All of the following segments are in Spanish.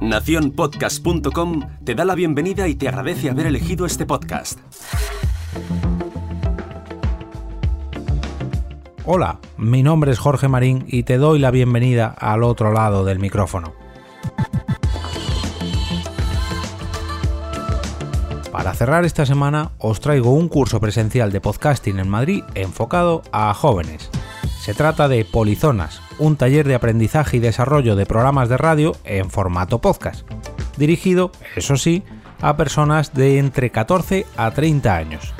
Naciónpodcast.com te da la bienvenida y te agradece haber elegido este podcast. Hola, mi nombre es Jorge Marín y te doy la bienvenida al otro lado del micrófono. Para cerrar esta semana os traigo un curso presencial de podcasting en Madrid enfocado a jóvenes. Se trata de Polizonas, un taller de aprendizaje y desarrollo de programas de radio en formato podcast, dirigido, eso sí, a personas de entre 14 a 30 años.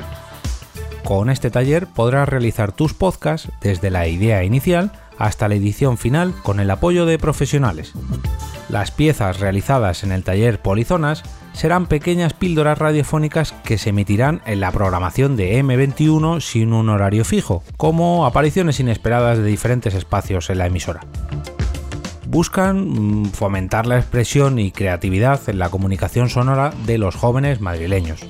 Con este taller podrás realizar tus podcasts desde la idea inicial hasta la edición final con el apoyo de profesionales. Las piezas realizadas en el taller Polizonas serán pequeñas píldoras radiofónicas que se emitirán en la programación de M21 sin un horario fijo, como apariciones inesperadas de diferentes espacios en la emisora. Buscan mm, fomentar la expresión y creatividad en la comunicación sonora de los jóvenes madrileños.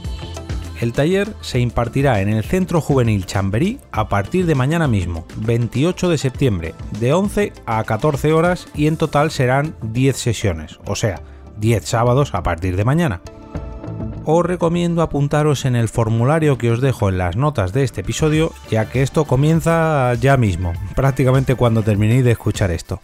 El taller se impartirá en el Centro Juvenil Chamberí a partir de mañana mismo, 28 de septiembre, de 11 a 14 horas y en total serán 10 sesiones, o sea, 10 sábados a partir de mañana. Os recomiendo apuntaros en el formulario que os dejo en las notas de este episodio, ya que esto comienza ya mismo, prácticamente cuando terminéis de escuchar esto.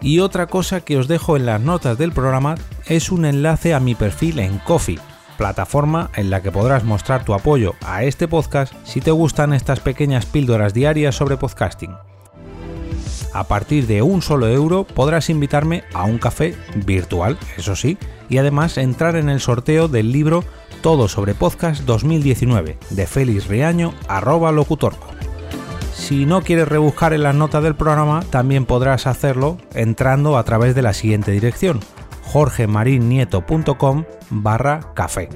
Y otra cosa que os dejo en las notas del programa es un enlace a mi perfil en Coffee, plataforma en la que podrás mostrar tu apoyo a este podcast si te gustan estas pequeñas píldoras diarias sobre podcasting. A partir de un solo euro podrás invitarme a un café virtual, eso sí, y además entrar en el sorteo del libro Todo sobre Podcast 2019 de Félix Riaño arroba locutorco. Si no quieres rebuscar en las notas del programa, también podrás hacerlo entrando a través de la siguiente dirección jorgemarinieto.com barra café.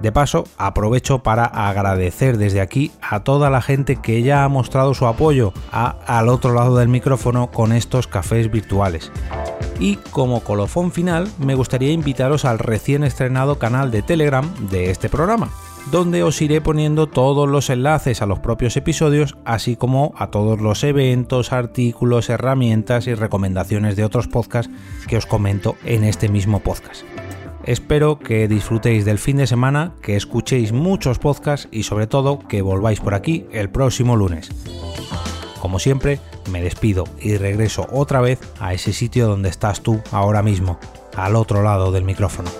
De paso, aprovecho para agradecer desde aquí a toda la gente que ya ha mostrado su apoyo al otro lado del micrófono con estos cafés virtuales. Y como colofón final, me gustaría invitaros al recién estrenado canal de Telegram de este programa, donde os iré poniendo todos los enlaces a los propios episodios, así como a todos los eventos, artículos, herramientas y recomendaciones de otros podcasts que os comento en este mismo podcast. Espero que disfrutéis del fin de semana, que escuchéis muchos podcasts y sobre todo que volváis por aquí el próximo lunes. Como siempre, me despido y regreso otra vez a ese sitio donde estás tú ahora mismo, al otro lado del micrófono.